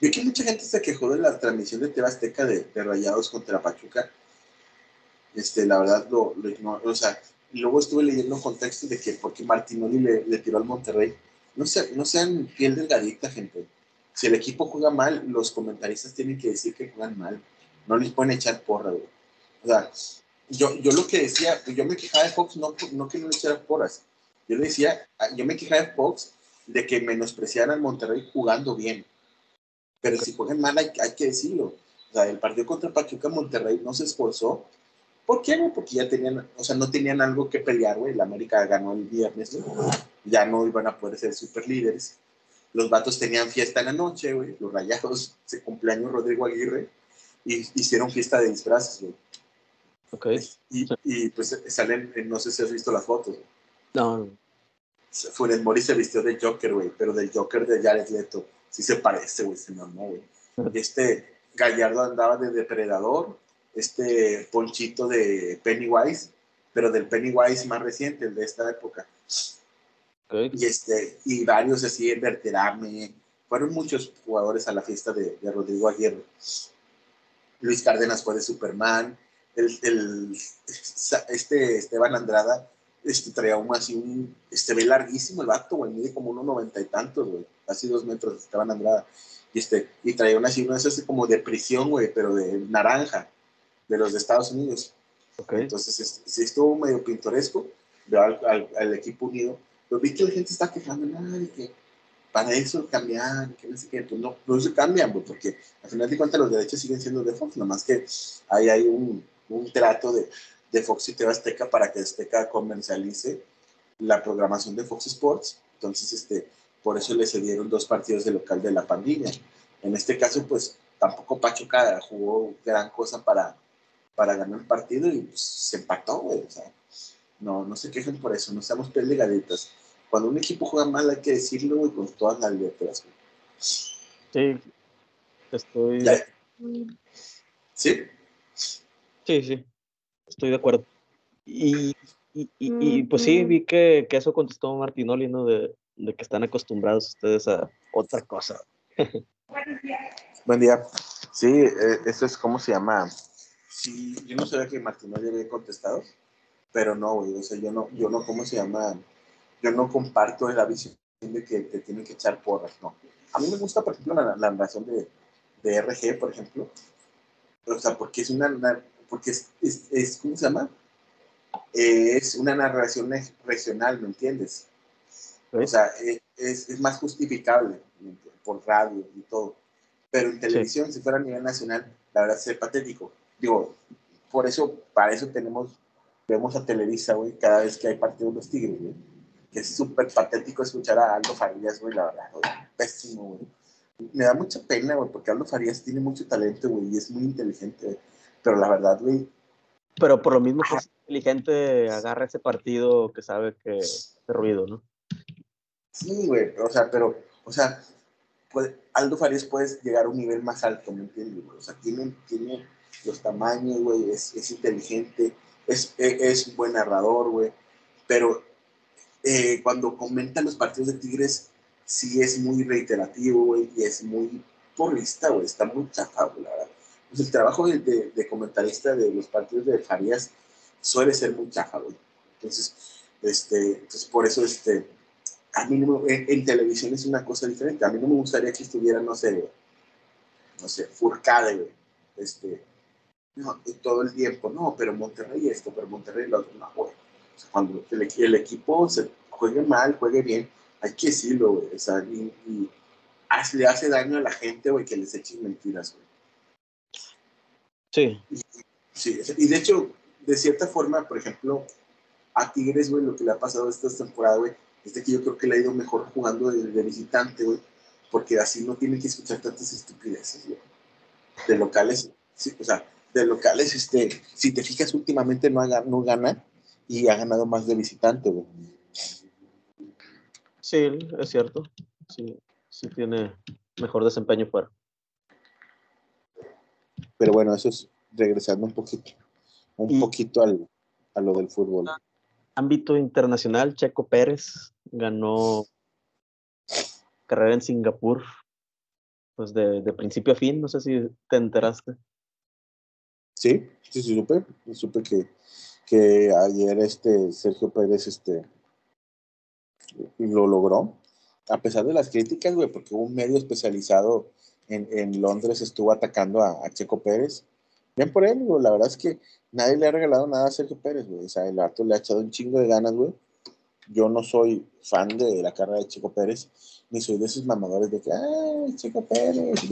S1: Vi que mucha gente se quejó de la transmisión de TV Azteca de, de Rayados contra Pachuca. Este, la verdad lo, lo O sea, luego estuve leyendo contexto de que porque Martinoli le, le tiró al Monterrey. No, no sean piel delgadita, gente. Si el equipo juega mal, los comentaristas tienen que decir que juegan mal. No les pueden echar porra, güey. O sea, yo, yo lo que decía, yo me quejaba de Fox, no, no que no le echara porras. Yo le decía, yo me quejaba de Fox de que menospreciaran Monterrey jugando bien. Pero si juegan mal, hay, hay, que decirlo. O sea, el partido contra Pachuca Monterrey no se esforzó. ¿Por qué, güey? Porque ya tenían, o sea, no tenían algo que pelear, güey. La América ganó el viernes, ya no iban a poder ser super líderes. Los vatos tenían fiesta en la noche, güey. Los rayados, se cumpleaños Rodrigo Aguirre, y hicieron fiesta de disfraces, güey.
S2: Ok.
S1: Y, y, pues salen, no sé si has visto las fotos.
S2: No.
S1: Funes Mori se vistió de Joker, güey, pero del Joker de Jared Leto sí se parece, güey, se mamó, güey. Este Gallardo andaba de depredador, este Ponchito de Pennywise, pero del Pennywise más reciente, el de esta época. Y, este, y varios así, en Verterame, fueron muchos jugadores a la fiesta de, de, Rodrigo Aguirre. Luis Cárdenas fue de Superman, el, el, este Esteban Andrada este, traía un así, un, este, ve larguísimo el vato, güey, mide como unos noventa y tantos, güey, casi dos metros, estaban Andrada, y este, y traía una así, una así como de prisión, güey, pero de naranja, de los de Estados Unidos.
S2: Okay.
S1: Entonces, sí estuvo medio pintoresco, veo al, al, equipo unido, pero vi que la gente está quejando, nada, de que para eso cambiar, que no sé qué, pues no, se cambian, güey, porque al final de cuentas los derechos siguen siendo de Fox, nomás que ahí hay un, un trato de, de Fox y TV Azteca para que Azteca comercialice la programación de Fox Sports. Entonces, este, por eso le cedieron dos partidos de local de la pandilla. En este caso, pues tampoco Pachuca jugó gran cosa para, para ganar el partido y pues, se empató, güey. O sea, no, no se quejen por eso, no seamos pelegaditas. Cuando un equipo juega mal hay que decirlo, y con todas las letras,
S2: Sí, estoy...
S1: ¿Sí?
S2: Sí, sí estoy de acuerdo. Y, y, pues sí, vi que, que, eso contestó Martinoli, ¿no? De, de, que están acostumbrados ustedes a otra cosa.
S1: Buen día. Sí, eh, eso es como se llama. Sí, yo no sabía que Martinoli había contestado, pero no, güey, o sea, yo no, yo no, ¿cómo se llama? Yo no comparto la visión de que te tienen que echar porras, no. A mí me gusta, por ejemplo, la, la narración de, de RG, por ejemplo, o sea, porque es una, porque es, es, ¿cómo se llama? es una narración regional, ¿me entiendes? O sea, e, es, es, más justificable por radio y todo. Pero en televisión, si fuera a nivel nacional, la verdad es patético. Digo, por eso, para eso tenemos, vemos a Televisa, güey, cada vez que hay partido de los Tigres, güey. Que es súper patético escuchar a Aldo Farías, güey, la verdad, pésimo, güey. me da mucha pena, güey, porque Aldo Farías tiene mucho talento, güey, y es muy inteligente, Pero la verdad, güey.
S2: Pero por lo mismo que es inteligente, agarra ese partido que sabe que hace ruido, ¿no?
S1: Sí, güey, o sea, pero, o sea, Aldo Farías puede llegar a un nivel más alto, ¿me entiendes? O sea, tiene, tiene los tamaños, güey, es, es, inteligente, es, es, un buen narrador, güey, pero eh, cuando comenta los partidos de Tigres, sí es muy reiterativo, y es muy porrista, güey, está muy chafado. Pues el trabajo de, comentarista de los partidos de Farías suele ser muy chafa. Entonces, este, por eso, este, a mí no en, televisión es una cosa diferente. A mí no me gustaría que estuviera, no sé, no sé, Furcade, güey. Este, no, todo el tiempo, no, pero Monterrey esto, pero Monterrey lo otro, no, güey. Sea, cuando el, el, equipo se juegue mal, juegue bien, hay que decirlo, güey. O sea, y, le hace daño a la gente, güey, que les echen mentiras, güey.
S2: Sí.
S1: sí, y de hecho, de cierta forma, por ejemplo, a Tigres, güey, lo que le ha pasado esta temporada, güey, es que yo creo que le ha ido mejor jugando de, visitante, güey, porque así no tiene que escuchar tantas estupideces, güey. De locales, sí, o sea, de locales, este, si te fijas, últimamente no, haga, no gana y ha ganado más de visitante, güey.
S2: Sí, es cierto. Sí, sí tiene mejor desempeño fuera.
S1: Pero bueno, eso es regresando un poquito, un poquito al, a lo del fútbol.
S2: Ámbito internacional, Checo Pérez ganó carrera en Singapur, pues de, de principio a fin, no sé si te enteraste.
S1: Sí, sí, sí, supe, supe que, que ayer este Sergio Pérez este, lo logró, a pesar de las críticas, güey, porque un medio especializado en, en Londres estuvo atacando a, Checo Pérez. Bien por él, güey, la verdad es que nadie le ha regalado nada a Sergio Pérez, güey, o sea, el acto le ha echado un chingo de ganas, güey. Yo no soy fan de la carrera de Checo Pérez, ni soy de esos mamadores de que, ay, Checo Pérez,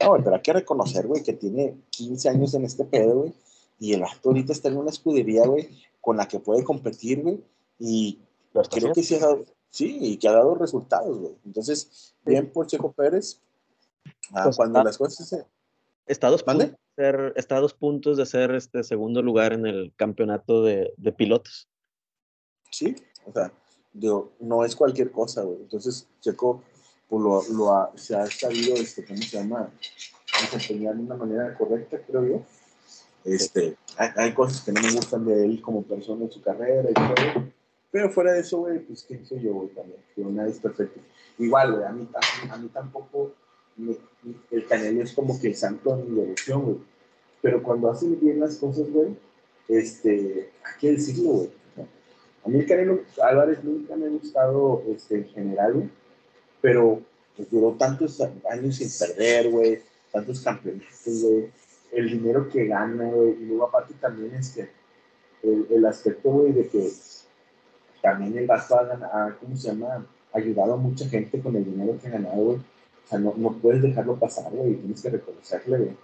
S1: no, pero hay que reconocer, güey, que tiene 15 años en este pedo, güey, y el acto ahorita está en una escudería, güey, con la que puede competir, güey, y creo que sí ha dado, sí, y que ha dado resultados, güey. Entonces, bien por Checo Pérez. Ah, pues cuando las cosas se...
S2: Está a, dos puntos de ser, está dos puntos de ser este segundo lugar en el campeonato de, de pilotos.
S1: Sí, o sea, digo, no es cualquier cosa, güey. Entonces, Checo pues, lo, lo ha, se ha sabido, este, ¿cómo se llama? Desempeñar de una manera correcta, creo yo. Este, hay, hay, cosas que no me gustan de él como persona en su carrera y todo, pero fuera de eso, güey, pues soy yo, güey, también. Que nadie es perfecto. Igual, güey, a mí, tampoco el Canelo es como que el santo de mi devoción, güey. Pero cuando hacen bien las cosas, güey, este, hay que decirlo, güey. A mí el Canelo Álvarez nunca me ha gustado este, en general, güey. Pero pues, duró tantos años sin perder, güey. Tantos campeonatos, güey. El dinero que gana, güey. Y luego aparte también es que el, el aspecto, güey, de que también el vato ha, ¿cómo se llama? Ayudado a mucha gente con el dinero que ha ganado, güey. O sea, no, no puedes dejarlo pasar, güey, tienes que reconocerle, güey.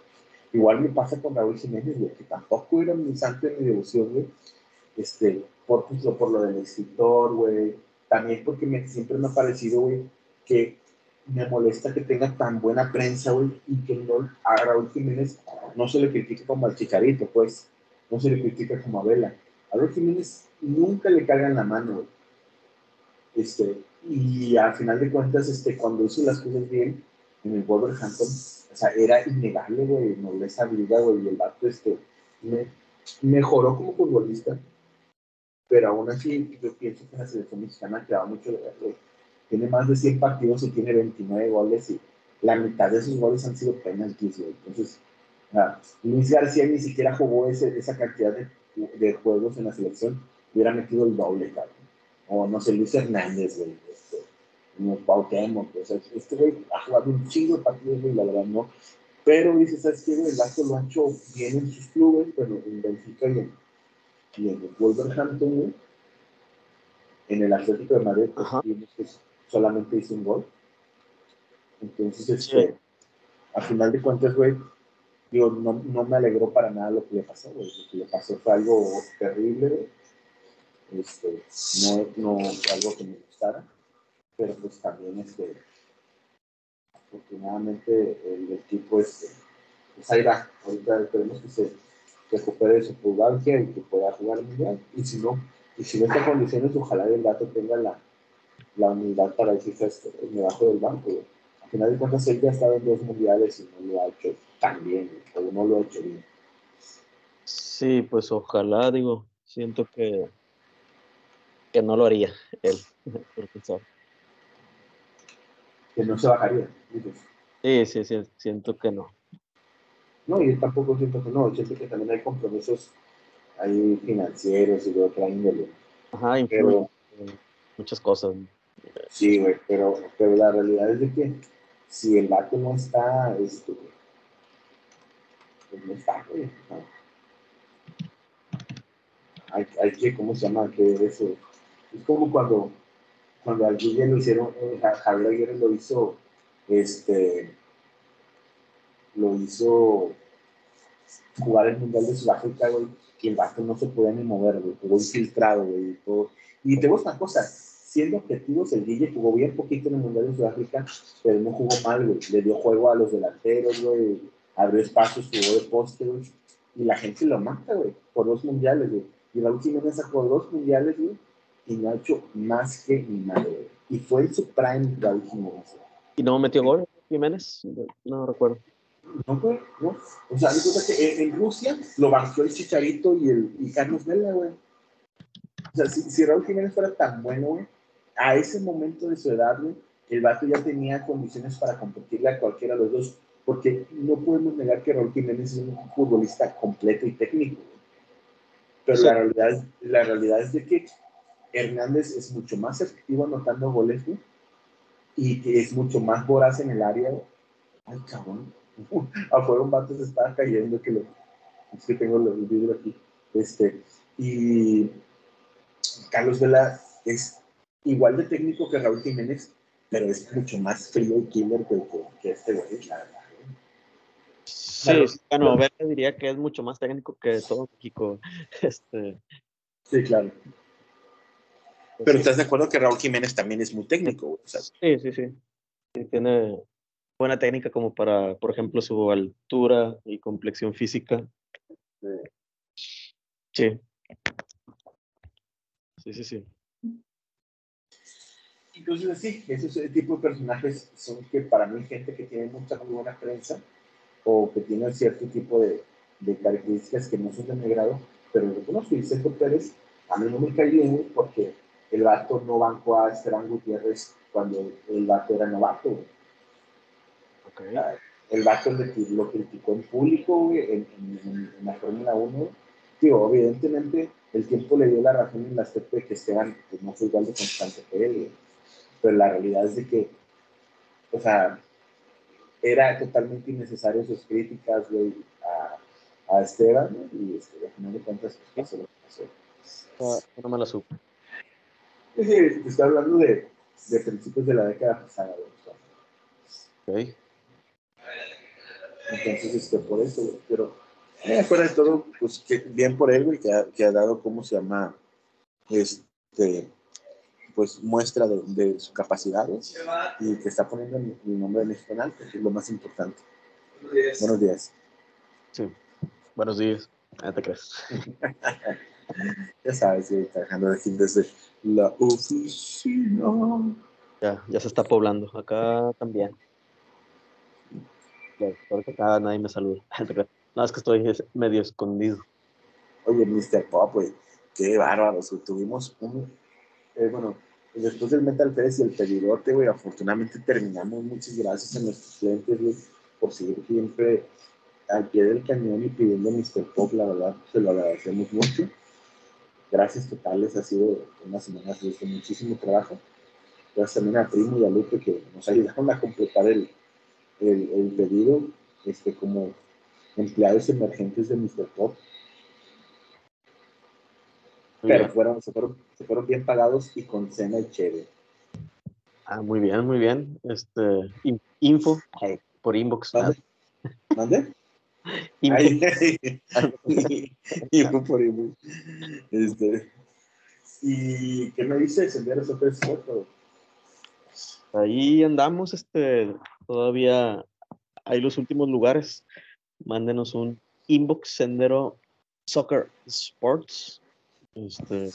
S1: Igual me pasa con Raúl Jiménez, güey, que tampoco era mi santo en mi devoción, güey. Este, por, pues, por lo del escritor, güey. También porque me, siempre me ha parecido, güey, que me molesta que tenga tan buena prensa, güey, y que no, a Raúl Jiménez no se le critique como al Chicharito, pues. No se le critica como a Vela. A Raúl Jiménez nunca le cargan la mano, Este, y al final de cuentas, este, cuando hizo las cosas bien en el Wolverhampton, o sea, era innegable, güey, no les habilidad, güey, y el vato, este, mejoró como futbolista, pero aún así, yo pienso que la selección mexicana quedaba mucho de ver, Tiene más de 100 partidos y tiene 29 goles, y la mitad de esos goles han sido penaltis, güey. Entonces, Luis García ni siquiera jugó ese, esa cantidad de, de juegos en la selección hubiera metido el doble, cabrón. O no sé, Luis Hernández, güey. Este, como Cuauhtémoc, o sea, este güey ha jugado un chingo de partidos, güey, la verdad, no. Pero dice, ¿sabes qué? El acto lo ha hecho bien en sus clubes, pero en Benfica y en, y en el Wolverhampton, güey. En el Atlético de Madrid, pues, solamente hizo un gol. Entonces, este, al final de cuentas, güey, digo, no, no, me alegró para nada lo que le pasó, güey. Lo que le pasó fue algo terrible, güey este, no, no algo que me gustara, pero pues también este, afortunadamente el equipo este, pues ahí va. Ahorita esperemos que se recupere de su pubalgia y que pueda jugar mundial. Y si no, y si no está en condiciones, ojalá el gato tenga la, la unidad para decir este, debajo del banco. Al final de cuentas, él ya ha estado en dos mundiales y no lo ha hecho tan bien, o no lo ha hecho bien.
S2: Sí, pues ojalá, digo, siento que, que no lo haría él, profesor.
S1: Que no se bajaría,
S2: Sí, sí, sí, siento que no.
S1: No, y tampoco siento que no, siento que también hay compromisos ahí financieros y de otra índole.
S2: Ajá, pero, muchas cosas.
S1: Sí, güey, pero, pero la realidad es de que si el vato no está, esto, pues no está, güey. Hay, hay, que, ¿cómo se llama? Eso. Es como cuando, cuando al Guille lo hicieron, eh, Javier Aguirre lo hizo, este, lo hizo jugar el Mundial de Sudáfrica, güey, que el vato no se podía ni mover, güey, jugó infiltrado, güey, todo. Y te voy una cosa, siendo objetivos, el Guille jugó bien poquito en el Mundial de Sudáfrica, pero no jugó mal, güey. Le dio juego a los delanteros, güey, abrió espacios, jugó de poste, güey. Y la gente lo mata, güey, por dos mundiales, güey. Y la última vez sacó dos mundiales, güey, y no ha hecho más que nada, güey. Y fue en su prime la última vez.
S2: ¿Y no metió gol Jiménez? No recuerdo.
S1: No fue, no. O sea, que en, Rusia lo banqueó el Chicharito y, el, y Carlos Vela, güey. O sea, si, si, Raúl Jiménez fuera tan bueno, güey, a ese momento de su edad, güey, el vato ya tenía condiciones para competirle a cualquiera de los dos, porque no podemos negar que Raúl Jiménez es un futbolista completo y técnico. Pero la, realidad es, la realidad es de que Hernández es mucho más efectivo anotando goles, güey, y que es mucho más voraz en el área, güey. Ay, cabrón afuera un vato se estaba cayendo, que lo, es que tengo el vídeo aquí. Este, y Carlos Vela es igual de técnico que Raúl Jiménez, pero es mucho más frío y killer que, que, este güey, la verdad.
S2: Sí, bueno, Vela diría que es mucho más técnico que todo México. Este...
S1: Sí, claro. Pero estás de acuerdo que Raúl Jiménez también es muy técnico,
S2: Sí, sí, sí. sí tiene, buena técnica como para, por ejemplo, su altura y complexión física. Sí. Sí, sí, sí.
S1: Entonces, sí, ese tipo de personajes son que para mí gente que tiene mucha muy buena prensa o que tiene cierto tipo de, de características que no son de mi grado, pero lo conozco. Y Sergio Pérez a mí no me cae bien porque el vato no bancó a Esteban Gutiérrez cuando el vato era novato. El vato lo criticó en público, en, la Fórmula 1. Digo, evidentemente el tiempo le dio la razón en la aspecto de que Esteban pues, no fue igual de constante que él. Pero la realidad es de que, o sea, era totalmente innecesario sus críticas, a, a Esteban, y este, al final de cuentas, pues, pasó lo que
S2: pasó. No, me la supe.
S1: estoy hablando de, de principios de la década pasada,
S2: güey.
S1: Entonces, este, por eso, pero eh, fuera de todo, pues que, bien por él, güey, que ha, que ha dado, ¿cómo se llama? Este, pues muestra de, de su capacidad y que está poniendo el, nombre de México en que es lo más importante. Buenos días.
S2: Sí, buenos días. Ya te crees.
S1: ya sabes, sí, trabajando aquí desde la oficina.
S2: Ya, ya se está poblando. Acá también porque acá nadie me saluda. No, es que estoy medio escondido.
S1: Oye, Mr. Pop, güey, qué bárbaro. Tuvimos un. Eh, bueno, después del Metal Fest y el pedidote, güey, afortunadamente terminamos. Muchas gracias a nuestros clientes, por seguir siempre al pie del cañón y pidiendo Mr. Pop, la verdad, se lo agradecemos mucho. Gracias totales, ha sido una semana de muchísimo trabajo. Gracias también a Primo y a Lupe que nos ayudaron a completar el, el, el pedido este, como empleados emergentes de Mr. Pop. Pero fueron, se, fueron, se fueron bien pagados y con cena y chévere.
S2: Ah, muy bien, muy bien. Este, info por inbox.
S1: ¿Mande? ¿Mande? info. por inbox. Este, ¿Y qué me dices? ¿Enviar esos tres fotos?
S2: Ahí andamos, este, Todavía hay los últimos lugares. Mándenos un inbox sendero soccer sports. Este,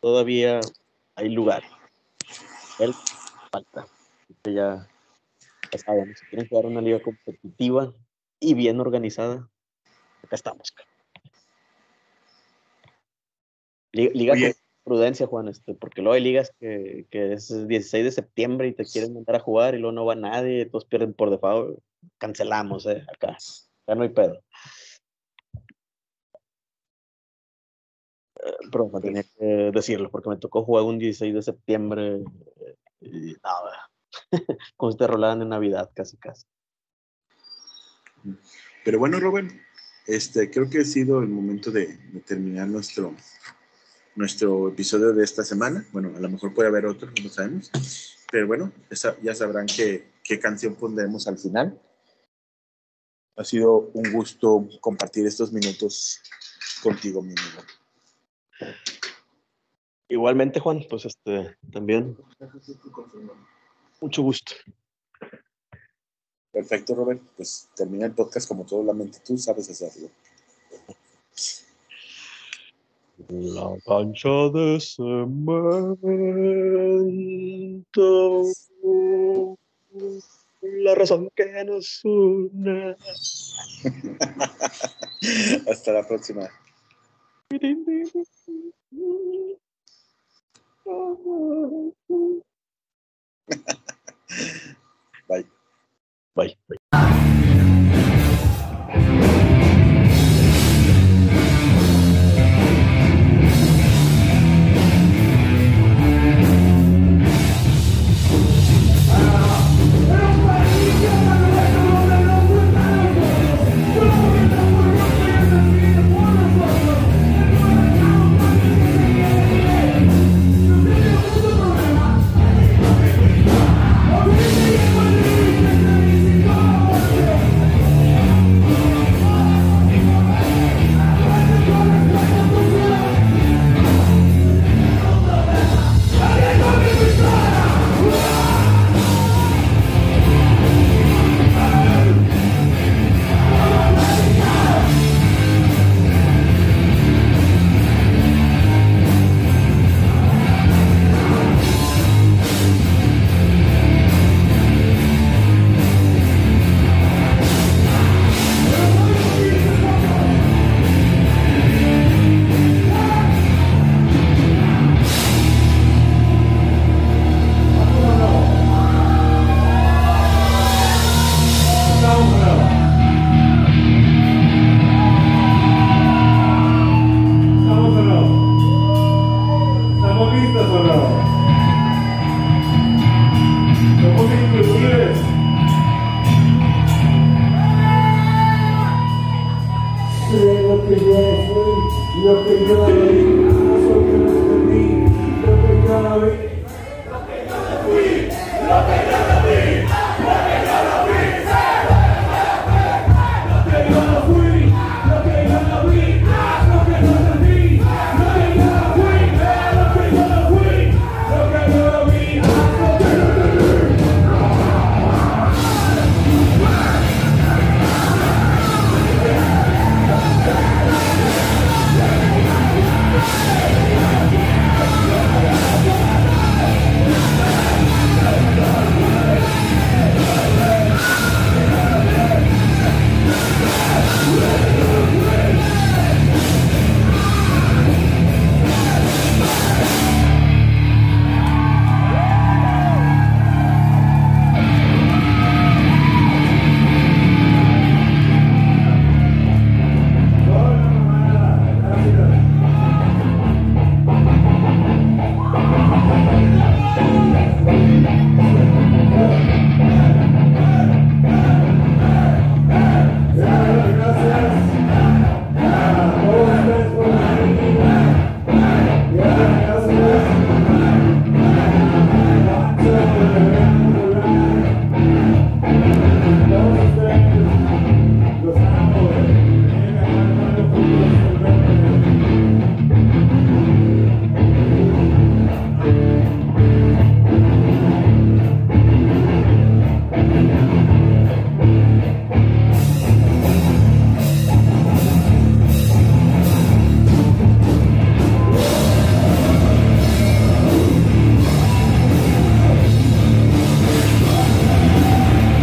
S2: todavía hay lugar. Él falta. Este, ya, ya saben, si quieren jugar una liga competitiva y bien organizada, acá estamos. Liga, prudencia, Juan, este, porque luego hay ligas que, que, es 16 de septiembre y te quieren mandar a jugar y luego no va nadie, todos pierden por default, cancelamos, eh, acá, ya no hay pedo. Pero tenía que decirlo porque me tocó jugar un 16 de septiembre eh, y nada, como si te rolaran en Navidad casi casi.
S1: Pero bueno, Robert, este, creo que ha sido el momento de, de terminar nuestro, nuestro episodio de esta semana. Bueno, a lo mejor puede haber otro, no lo sabemos. Pero bueno, ya sabrán qué, qué canción pondremos al final. Ha sido un gusto compartir estos minutos contigo, mi amigo.
S2: Igualmente, Juan, pues este también. Mucho gusto.
S1: Perfecto, Robert. Pues termina el podcast como todo la mente. Tú sabes hacerlo.
S2: La cancha de cemento. La razón que nos une.
S1: Hasta la próxima. Bye.
S2: Bye. Bye.